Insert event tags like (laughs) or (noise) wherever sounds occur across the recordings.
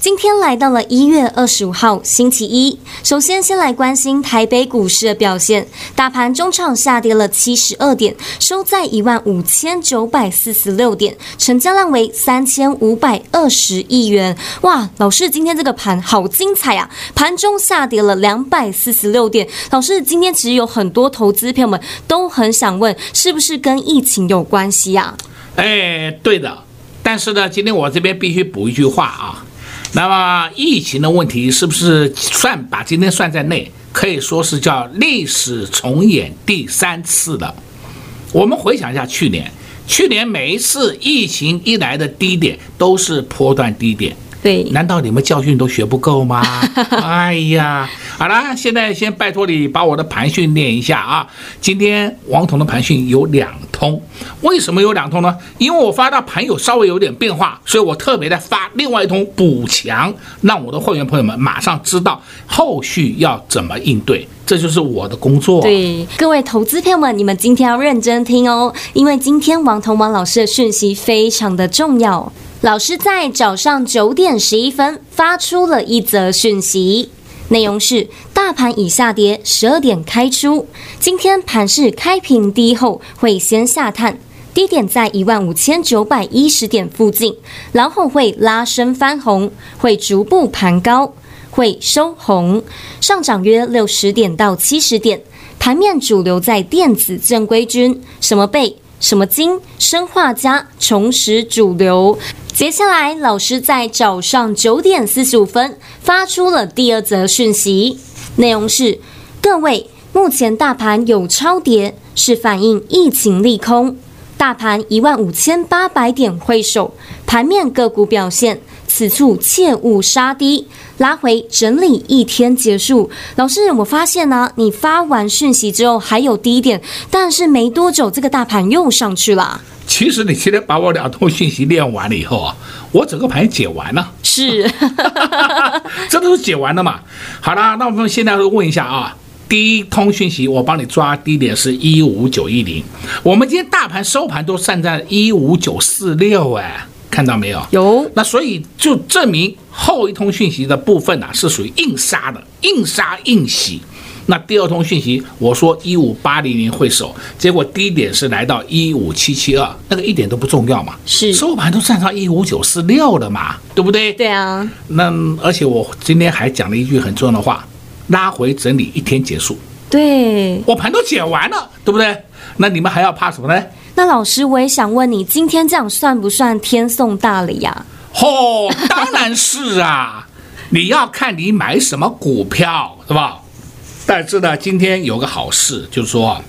今天来到了一月二十五号星期一，首先先来关心台北股市的表现。大盘中场下跌了七十二点，收在一万五千九百四十六点，成交量为三千五百二十亿元。哇，老师今天这个盘好精彩啊！盘中下跌了两百四十六点。老师今天其实有很多投资朋友们都很想问，是不是跟疫情有关系呀？哎，对的。但是呢，今天我这边必须补一句话啊。那么疫情的问题是不是算把今天算在内？可以说是叫历史重演第三次了。我们回想一下去年，去年每一次疫情一来的低点都是波段低点。对，难道你们教训都学不够吗？(laughs) 哎呀，好了，现在先拜托你把我的盘训练一下啊。今天王彤的盘训有两通，为什么有两通呢？因为我发到盘有稍微有点变化，所以我特别的发另外一通补强，让我的会员朋友们马上知道后续要怎么应对。这就是我的工作。对，各位投资朋友们，你们今天要认真听哦，因为今天王彤王老师的讯息非常的重要。老师在早上九点十一分发出了一则讯息，内容是：大盘已下跌，十二点开出。今天盘势开平低后会先下探，低点在一万五千九百一十点附近，然后会拉升翻红，会逐步盘高，会收红，上涨约六十点到七十点。盘面主流在电子正规军，什么贝、什么金生化加重拾主流。接下来，老师在早上九点四十五分发出了第二则讯息，内容是：各位，目前大盘有超跌，是反映疫情利空。大盘一万五千八百点会守，盘面个股表现，此处切勿杀低，拉回整理一天结束。老师，我发现呢、啊，你发完讯息之后还有低点，但是没多久这个大盘又上去了。其实你今天把我两通讯息练完了以后啊，我整个盘解完了。是，(laughs) 这都是解完了嘛。好啦，那我们现在问一下啊，第一通讯息我帮你抓低点是一五九一零，我们今天大盘收盘都站在一五九四六，哎，看到没有？有。那所以就证明后一通讯息的部分啊，是属于硬杀的，硬杀硬洗。那第二通讯息，我说一五八零零会守，结果低点是来到一五七七二，那个一点都不重要嘛，是收盘都站上一五九四六了嘛，对不对？对啊。那而且我今天还讲了一句很重要的话，拉回整理一天结束。对，我盘都剪完了，对不对？那你们还要怕什么呢？那老师，我也想问你，今天这样算不算天送大礼呀？哦，当然是啊，(laughs) 你要看你买什么股票，是吧？但是呢，今天有个好事，就是说，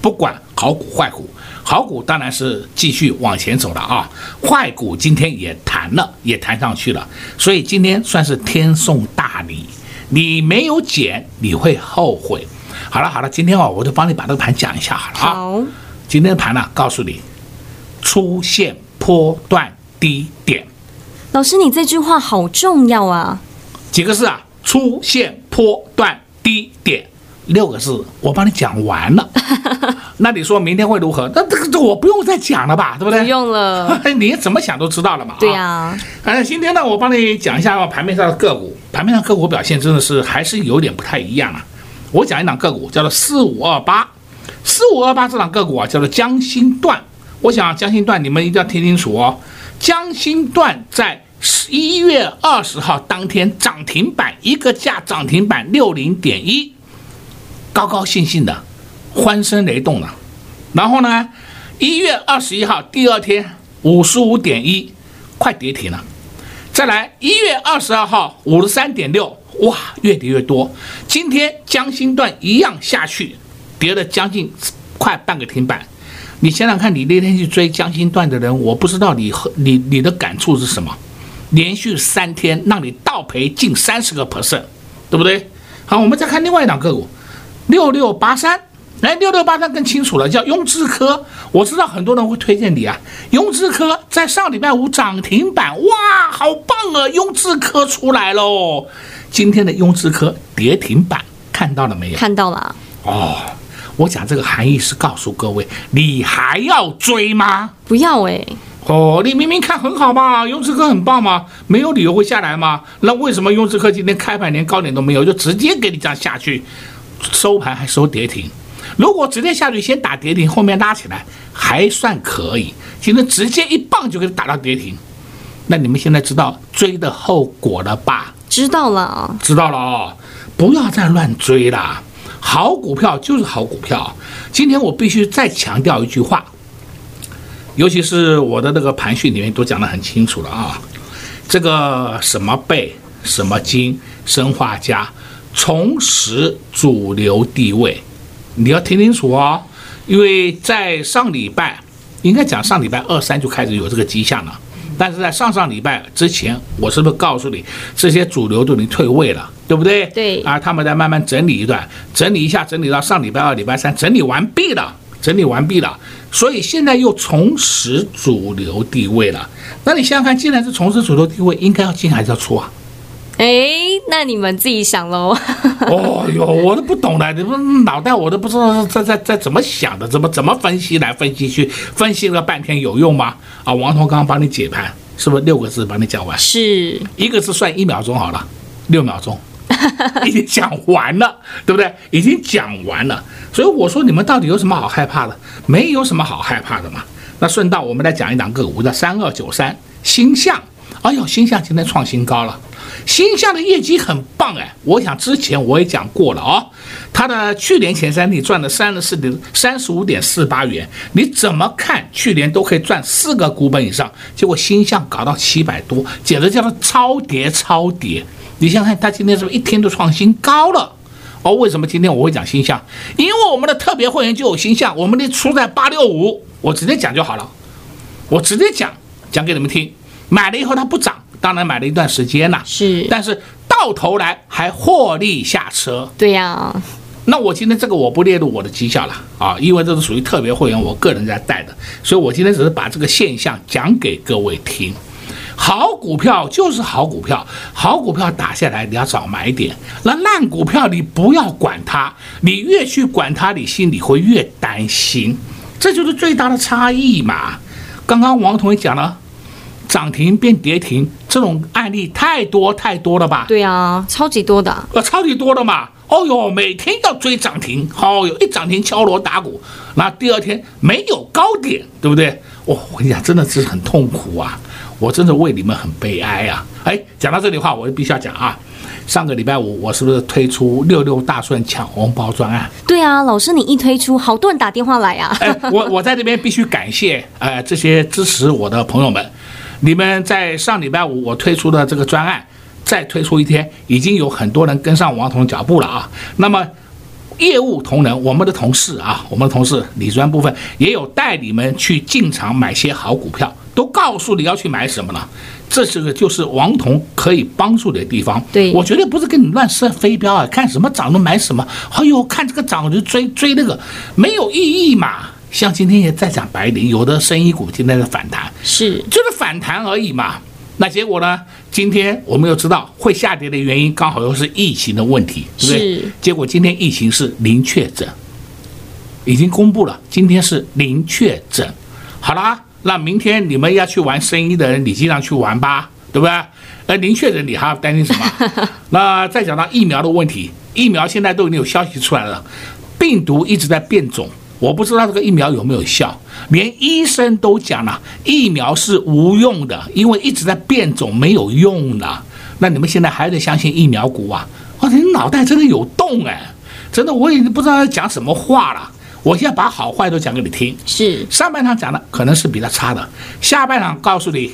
不管好股坏股，好股当然是继续往前走了啊，坏股今天也弹了，也弹上去了，所以今天算是天送大礼，你没有减，你会后悔。好了好了，今天哦，我就帮你把这个盘讲一下好了啊。好，今天的盘呢，告诉你，出现波段低点。老师，你这句话好重要啊。几个字啊？出现波段。低点六个字，我帮你讲完了。(laughs) 那你说明天会如何？那这个这我不用再讲了吧，对不对？不用了，(laughs) 你怎么想都知道了嘛。对呀。哎，今天呢，我帮你讲一下盘面上的个股。盘面上个股表现真的是还是有点不太一样啊。我讲一档个股叫做四五二八，四五二八这档个股啊叫做江心段。我想江心段你们一定要听清楚哦。江心段在。十一月二十号当天涨停板，一个价涨停板六零点一，高高兴兴的，欢声雷动了。然后呢，一月二十一号第二天五十五点一，快跌停了。再来一月二十二号五十三点六，哇，越跌越多。今天江心段一样下去，跌了将近快半个停板。你想想看，你那天去追江心段的人，我不知道你和你你的感触是什么？连续三天让你倒赔近三十个 percent，对不对？好，我们再看另外一档个股，六六八三。来，六六八三更清楚了，叫雍智科。我知道很多人会推荐你啊，雍智科在上礼拜五涨停板，哇，好棒啊！雍智科出来喽。今天的雍智科跌停板，看到了没有？看到了。哦，我讲这个含义是告诉各位，你还要追吗？不要哎。哦，你明明看很好嘛，雍智科很棒嘛，没有理由会下来吗？那为什么雍智科今天开盘连高点都没有，就直接给你这样下去，收盘还收跌停？如果直接下去先打跌停，后面拉起来还算可以。今天直接一棒就给你打到跌停，那你们现在知道追的后果了吧？知道了，知道了哦，不要再乱追了。好股票就是好股票。今天我必须再强调一句话，尤其是我的那个盘讯里面都讲得很清楚了啊。这个什么贝、什么金、生化镓，重拾主流地位。你要听清楚哦，因为在上礼拜，应该讲上礼拜二三就开始有这个迹象了，但是在上上礼拜之前，我是不是告诉你这些主流都已经退位了，对不对？对。啊，他们在慢慢整理一段，整理一下，整理到上礼拜二、礼拜三，整理完毕了，整理完毕了，所以现在又重拾主流地位了。那你想想看，既然是重拾主流地位，应该要进还是要出啊？哎，那你们自己想喽。(laughs) 哦哟，我都不懂了，你们脑袋我都不知道在在在怎么想的，怎么怎么分析来分析去，分析了半天有用吗？啊，王彤刚刚帮你解盘，是不是六个字帮你讲完？是一个字算一秒钟好了，六秒钟 (laughs) 已经讲完了，对不对？已经讲完了，所以我说你们到底有什么好害怕的？没有什么好害怕的嘛。那顺道我们来讲一讲个股，叫三二九三星象。哎呦，星象今天创新高了。鈊象的业绩很棒哎，我想之前我也讲过了哦，它的去年前三季赚了三十四点三十五点四八元，你怎么看去年都可以赚四个股本以上，结果鈊象搞到七百多，简直叫做超跌超跌。你想想看，它今天是不是一天都创新高了？哦，为什么今天我会讲鈊象？因为我们的特别会员就有鈊象，我们的出在八六五，我直接讲就好了，我直接讲讲给你们听，买了以后它不涨。当然买了一段时间了，是，但是到头来还获利下车。对呀、啊，那我今天这个我不列入我的绩效了啊，因为这是属于特别会员，我个人在带的，所以我今天只是把这个现象讲给各位听。好股票就是好股票，好股票打下来你要找买点，那烂股票你不要管它，你越去管它，你心里会越担心，这就是最大的差异嘛。刚刚王同学讲了。涨停变跌停，这种案例太多太多了吧？对啊，超级多的，呃，超级多的嘛。哦哟，每天要追涨停，哦哟，一涨停敲锣打鼓，那第二天没有高点，对不对？哦，我跟你讲，真的是很痛苦啊！我真的为你们很悲哀啊！哎，讲到这里的话，我就必须要讲啊。上个礼拜五，我是不是推出六六大顺抢红包专案？对啊，老师，你一推出，好多人打电话来啊。哎，我我在这边必须感谢呃这些支持我的朋友们。你们在上礼拜五我推出的这个专案，再推出一天，已经有很多人跟上王彤脚步了啊。那么，业务同仁，我们的同事啊，我们的同事理专部分也有带你们去进场买些好股票，都告诉你要去买什么了。这是个就是王彤可以帮助你的地方。对，我绝对不是跟你乱射飞镖啊，看什么涨就买什么。哎呦，看这个涨我就追追那个，没有意义嘛。像今天也在讲白磷，有的生意股今天的反弹，是就是反弹而已嘛。那结果呢？今天我们又知道会下跌的原因，刚好又是疫情的问题，对不对？是。结果今天疫情是零确诊，已经公布了，今天是零确诊。好啦，那明天你们要去玩生意的人，你尽量去玩吧，对不对？呃，零确诊你还要担心什么？(laughs) 那再讲到疫苗的问题，疫苗现在都已经有消息出来了，病毒一直在变种。我不知道这个疫苗有没有效，连医生都讲了，疫苗是无用的，因为一直在变种，没有用的。那你们现在还得相信疫苗股啊？哇，你脑袋真的有洞哎，真的我已经不知道在讲什么话了。我现在把好坏都讲给你听，是上半场讲的可能是比较差的，下半场告诉你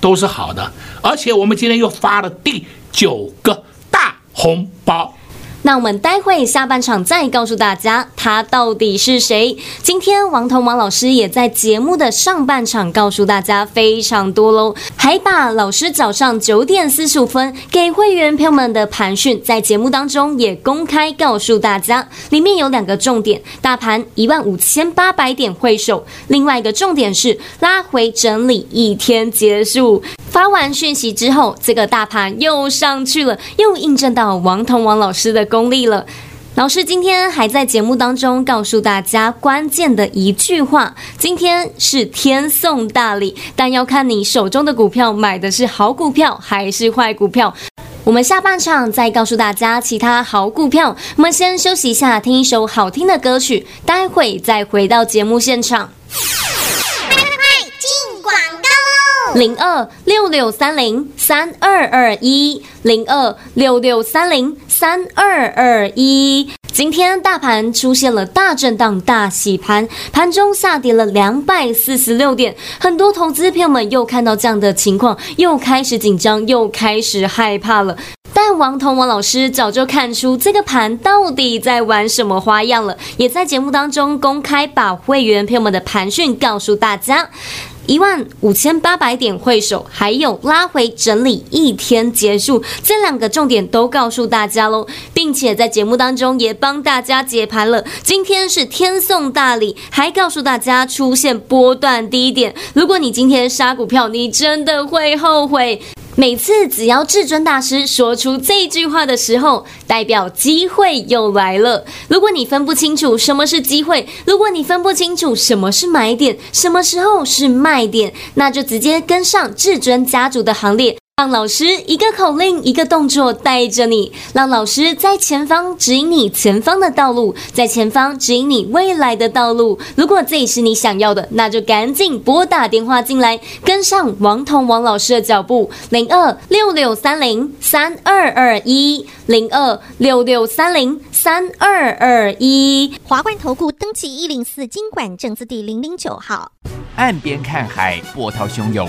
都是好的，而且我们今天又发了第九个大红包。那我们待会下半场再告诉大家他到底是谁。今天王彤王老师也在节目的上半场告诉大家非常多喽，还把老师早上九点四十五分给会员朋友们的盘讯在节目当中也公开告诉大家，里面有两个重点：大盘一万五千八百点会守，另外一个重点是拉回整理一天结束。发完讯息之后，这个大盘又上去了，又印证到王彤王老师的功功力了。老师今天还在节目当中告诉大家关键的一句话：今天是天送大礼，但要看你手中的股票买的是好股票还是坏股票。我们下半场再告诉大家其他好股票。我们先休息一下，听一首好听的歌曲，待会再回到节目现场快进广告。零二六六三零三二二一，零二六六三零三二二一。今天大盘出现了大震荡、大洗盘，盘中下跌了两百四十六点。很多投资朋友们又看到这样的情况，又开始紧张，又开始害怕了。但王彤王老师早就看出这个盘到底在玩什么花样了，也在节目当中公开把会员朋友们的盘讯告诉大家。一万五千八百点会手，还有拉回整理一天结束，这两个重点都告诉大家喽，并且在节目当中也帮大家解盘了。今天是天送大礼，还告诉大家出现波段低点。如果你今天杀股票，你真的会后悔。每次只要至尊大师说出这句话的时候，代表机会又来了。如果你分不清楚什么是机会，如果你分不清楚什么是买点，什么时候是卖点，那就直接跟上至尊家族的行列。让老师一个口令，一个动作带着你，让老师在前方指引你前方的道路，在前方指引你未来的道路。如果这也是你想要的，那就赶紧拨打电话进来，跟上王彤王老师的脚步，零二六六三零三二二一，零二六六三零三二二一。华冠投顾登记一零四经管证字第零零九号。岸边看海，波涛汹涌。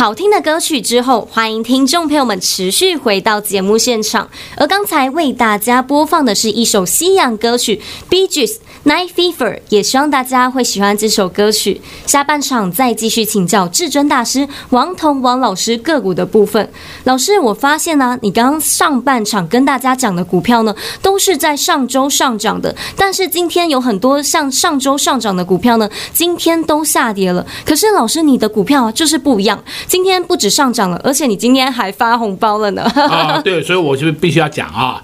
好听的歌曲之后，欢迎听众朋友们持续回到节目现场。而刚才为大家播放的是一首西洋歌曲《Bee Gees Night Fever》，也希望大家会喜欢这首歌曲。下半场再继续请教至尊大师王彤王老师个股的部分。老师，我发现呢、你刚刚上半场跟大家讲的股票呢，都是在上周上涨的，但是今天有很多像上周上涨的股票呢，今天都下跌了。可是老师，你的股票就是不一样。今天不止上涨了，而且你今天还发红包了呢！啊，对，所以我就必须要讲啊。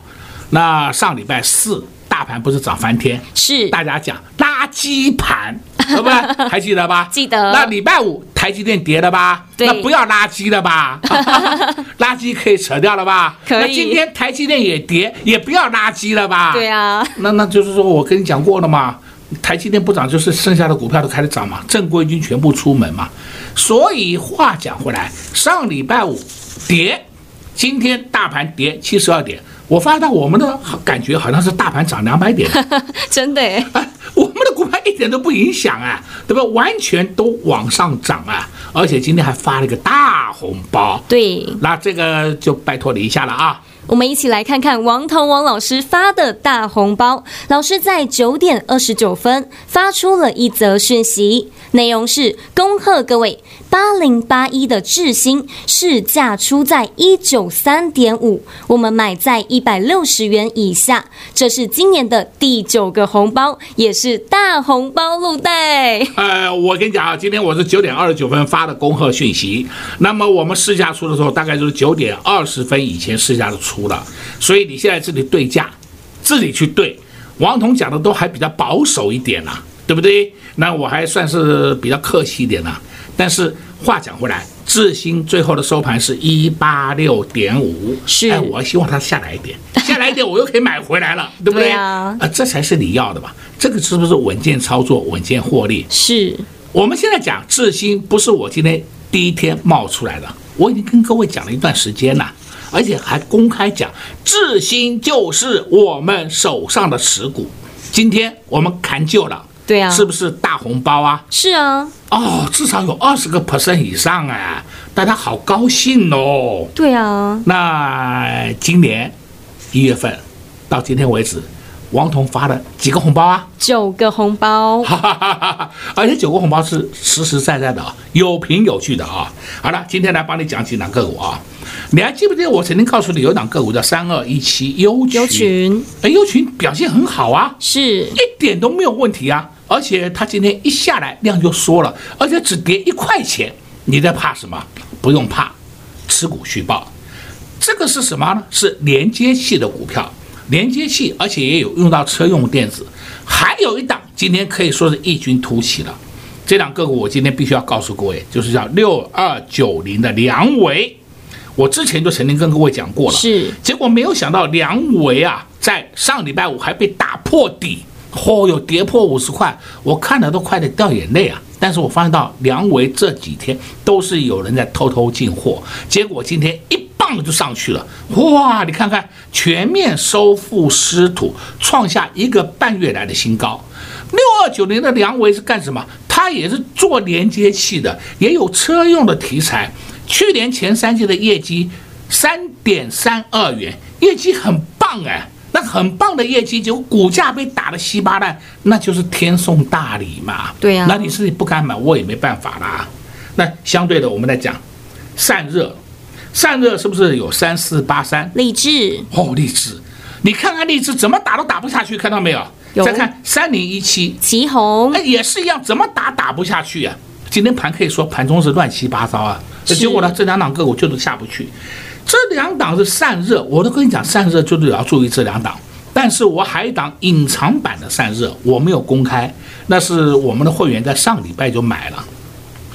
那上礼拜四大盘不是涨翻天，是大家讲垃圾盘，(laughs) 对不对？还记得吧？记得。那礼拜五台积电跌了吧？对。那不要垃圾了吧？(laughs) 垃圾可以扯掉了吧？可以。那今天台积电也跌，也不要垃圾了吧？对啊。那那就是说我跟你讲过了嘛。台积电不涨，就是剩下的股票都开始涨嘛，正规军全部出门嘛。所以话讲回来，上礼拜五跌，今天大盘跌七十二点，我发现我们的感觉好像是大盘涨两百点，(laughs) 真的哎，(laughs) 我们的股票一点都不影响啊，对吧？完全都往上涨啊，而且今天还发了一个大红包。对，那这个就拜托你一下了啊。我们一起来看看王彤王老师发的大红包。老师在九点二十九分发出了一则讯息，内容是：恭贺各位，八零八一的智新市价出在一九三点五，我们买在一百六十元以下。这是今年的第九个红包，也是大红包路袋。呃，我跟你讲啊，今天我是九点二十九分发的恭贺讯息，那么我们市价出的时候，大概就是九点二十分以前市价的出。了，所以你现在自己对价，自己去对。王彤讲的都还比较保守一点呐、对不对？那我还算是比较客气一点呐、啊。但是话讲回来，智新最后的收盘是一八六点五，是。哎，我希望它下来一点，下来一点，我又可以买回来了，(laughs) 对不对？对啊，呃，这才是你要的吧？这个是不是稳健操作、稳健获利？是。我们现在讲智新，不是我今天第一天冒出来的，我已经跟各位讲了一段时间了。而且还公开讲，智新就是我们手上的持股。今天我们砍旧了，对啊，是不是大红包啊？是啊，哦，至少有二十个 percent 以上哎，大家好高兴哦。对啊，那今年一月份到今天为止。王彤发了几个红包啊？九个红包，哈哈哈哈，而且九个红包是实实在在的啊，有凭有据的啊。好了，今天来帮你讲几档个股啊。你还记不记得我曾经告诉你有一档个股叫三二一七优群？优群，哎，优群表现很好啊，是一点都没有问题啊。而且它今天一下来量就缩了，而且只跌一块钱，你在怕什么？不用怕，持股续报。这个是什么呢？是连接器的股票。连接器，而且也有用到车用电子，还有一档今天可以说是异军突起了。这档个股我今天必须要告诉各位，就是叫六二九零的梁维。我之前就曾经跟各位讲过了，是。结果没有想到梁维啊，在上礼拜五还被打破底，嚯，哟跌破五十块，我看了都快得掉眼泪啊。但是我发现到良维这几天都是有人在偷偷进货，结果今天一。棒子就上去了，哇！你看看，全面收复失土，创下一个半月来的新高。六二九零的良维是干什么？它也是做连接器的，也有车用的题材。去年前三季的业绩三点三二元，业绩很棒哎，那很棒的业绩，结果股价被打的稀巴烂，那就是天送大礼嘛。对呀，那你自己不敢买，我也没办法啦。那相对的，我们来讲散热。散热是不是有三四八三？励志哦，励志，你看看励志怎么打都打不下去，看到没有？有。再看三零一七，奇鋐，哎，也是一样，怎么打打不下去啊？今天盘可以说盘中是乱七八糟啊，结果呢，这两档个股就是下不去。这两档是散热，我都跟你讲，散热就是要注意这两档。但是我还有一档隐藏版的散热，我没有公开，那是我们的会员在上礼拜就买了，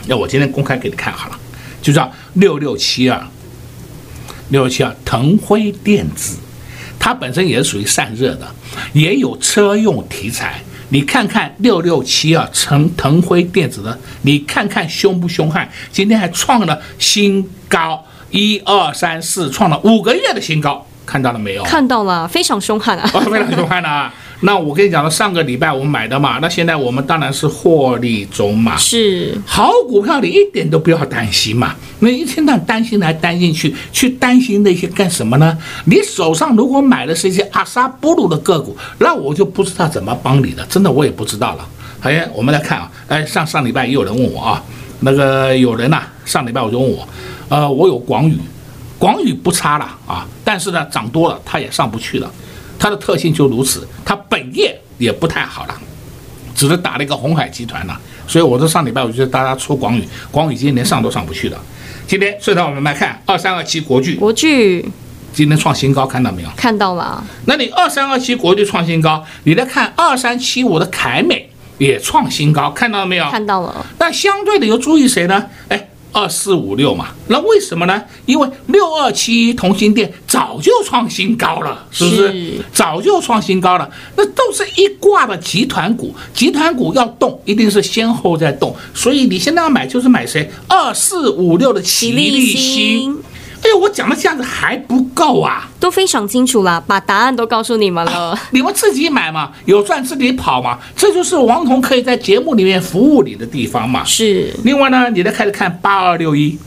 那我今天公开给你看好了，就叫六六七二。六六七二腾辉电子，它本身也是属于散热的，也有车用题材。你看看六六七二腾腾辉电子的，你看看凶不凶悍？今天还创了新高，一二三四，创了五个月的新高，看到了没有？看到了，非常凶悍啊！非常凶悍啊！(laughs) 那我跟你讲了，上个礼拜我们买的嘛，那现在我们当然是获利中嘛。是好股票，你一点都不要担心嘛。那一天到晚担心来担心去，去担心那些干什么呢？你手上如果买的是一些阿萨布鲁的个股，那我就不知道怎么帮你了。真的，我也不知道了。哎，我们来看啊，哎，上上礼拜也有人问我啊，那个有人呐、啊，上礼拜我就问我，呃，我有广宇，广宇不差了啊，但是呢，涨多了它也上不去了。它的特性就如此，它本业也不太好了，只是打了一个红海集团了。所以我说上礼拜我觉得大家出广宇，广宇今天连上都上不去了。今天顺道我们来看二三二七国巨，国巨今天创新高，看到没有？看到了。那你二三二七国巨创新高，你再看二三七五的凯美也创新高，看到了没有？看到了。那相对的又注意谁呢？哎。二四五六嘛，那为什么呢？因为六二七一同心店早就创新高了，是不是？早就创新高了，那都是一挂的集团股，集团股要动，一定是先后在动，所以你现在要买就是买谁？二四五六的奇力新。哎呦，我讲的这样子还不够啊！都非常清楚了，把答案都告诉你们了。啊、你们自己买嘛，有赚自己跑嘛，这就是王彤可以在节目里面服务你的地方嘛。是。另外呢，你再开始看八二六一，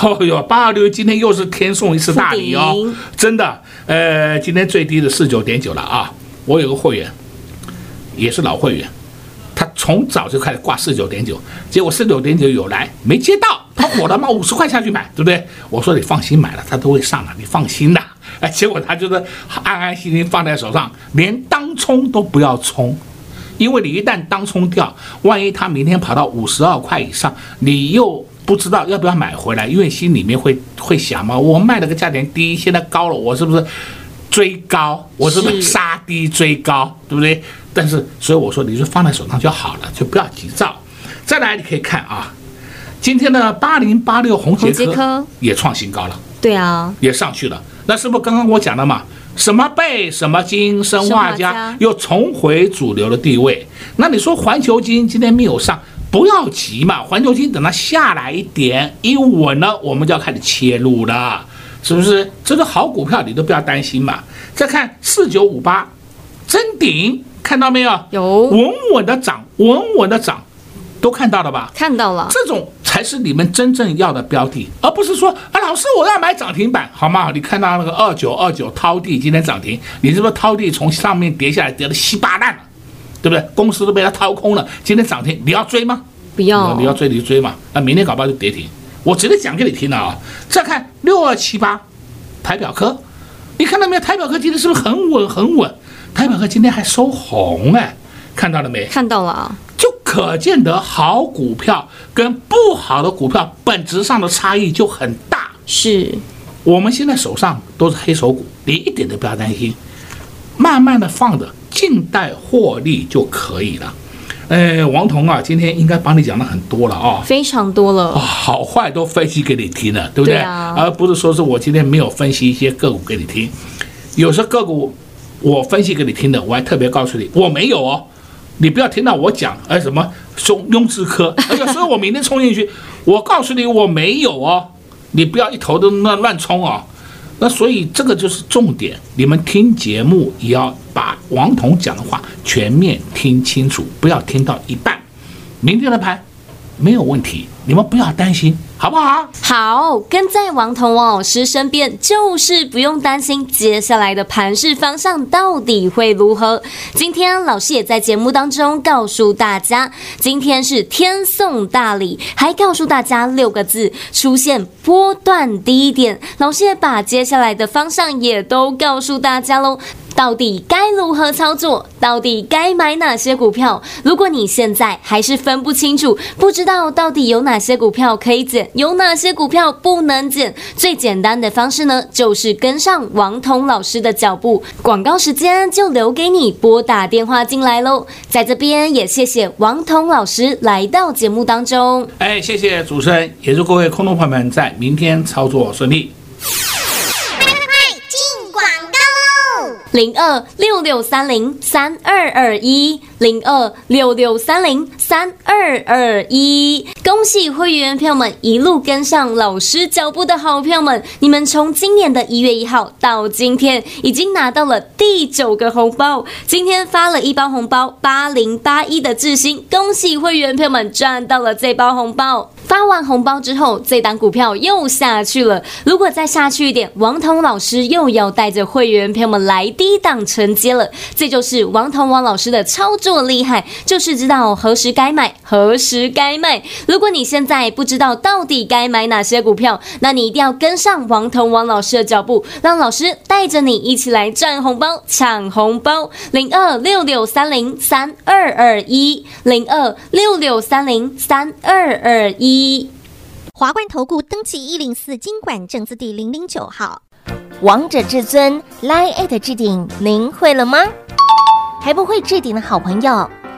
哦哟，八二六一今天又是天送一次大礼哦，真的。呃，今天最低的四九点九了啊！我有个会员，也是老会员，他从早就开始挂四九点九，结果四九点九有来没接到。他火了吗？(laughs) 五十块下去买，对不对？我说你放心买了，他都会上的，你放心的。(laughs) 哎，结果他就是安安心心放在手上，连当冲都不要冲，因为你一旦当冲掉，万一他明天跑到五十二块以上，你又不知道要不要买回来，因为心里面会会想嘛，我卖了个价钱低，现在高了，我是不是追高？我是不是杀低追高？对不对？但是所以我说，你就放在手上就好了，就不要急躁。再来，你可以看啊。今天的八零八六红杰科也创新高了，对啊，也上去了。那是不是刚刚我讲的嘛？什么贝什么金生化家又重回主流的地位。那你说环球金今天没有上，不要急嘛。环球金等它下来一点一稳了，我们就要开始切入了，是不是？这个好股票你都不要担心嘛。再看四九五八，臻鼎看到没有？有，稳稳的涨，稳稳的涨，都看到了吧？看到了，这种。才是你们真正要的标的，而不是说啊，老师我要买涨停板，好吗？你看到那个二九二九滔地今天涨停，你是不是滔地从上面跌下来，跌得稀巴烂了，对不对？公司都被它掏空了，今天涨停，你要追吗？不要，你要追你就追嘛，那明天搞不好就跌停。我直接讲给你听了啊。再看六二七八台表科，你看到没有？台表科今天是不是很稳很稳？台表科今天还收红哎，看到了没？看到了啊。就可见得好股票跟不好的股票本质上的差异就很大。是，我们现在手上都是黑手股，你一点都不要担心，慢慢的放着，静待获利就可以了。哎，王彤啊，今天应该帮你讲的很多了啊，非常多了，哦，好坏都分析给你听了，对不对？对啊，而不是说是我今天没有分析一些个股给你听，有时候个股我分析给你听的，我还特别告诉你我没有哦。你不要听到我讲，哎，什么中雍智科，哎呀，所以我明天冲进去，(laughs) 我告诉你我没有哦，你不要一头都乱乱冲哦。那所以这个就是重点，你们听节目也要把王彤讲的话全面听清楚，不要听到一半。明天的盘没有问题，你们不要担心。好不好？好，跟在王彤王老师身边，就是不用担心接下来的盘势方向到底会如何。今天老师也在节目当中告诉大家，今天是天送大礼，还告诉大家六个字：出现波段低点。老师也把接下来的方向也都告诉大家喽。到底该如何操作？到底该买哪些股票？如果你现在还是分不清楚，不知道到底有哪些股票可以减，有哪些股票不能减，最简单的方式呢，就是跟上王彤老师的脚步。广告时间就留给你拨打电话进来喽。在这边也谢谢王彤老师来到节目当中。哎，谢谢主持人，也祝各位空头朋友们在明天操作顺利。零二六六三零三二二一，零二六六三零。三二二一。恭喜会员朋友们一路跟上老师脚步的好朋友们，你们从今年的一月一号到今天，已经拿到了第九个红包。今天发了一包红包，八零八一的智新，恭喜会员朋友们赚到了这包红包。发完红包之后，这档股票又下去了。如果再下去一点，王彤老师又要带着会员朋友们来低档承接了。这就是王彤王老师的操作厉害，就是知道何时该买，何时该卖。如果你现在不知道到底该买哪些股票，那你一定要跟上王腾王老师的脚步，让老师带着你一起来赚红包、抢红包。零二六六三零三二二一，零二六六三零三二二一。华冠投顾登记一零四金管证字第零零九号，王者至尊 Line@ 置顶，您会了吗？还不会置顶的好朋友，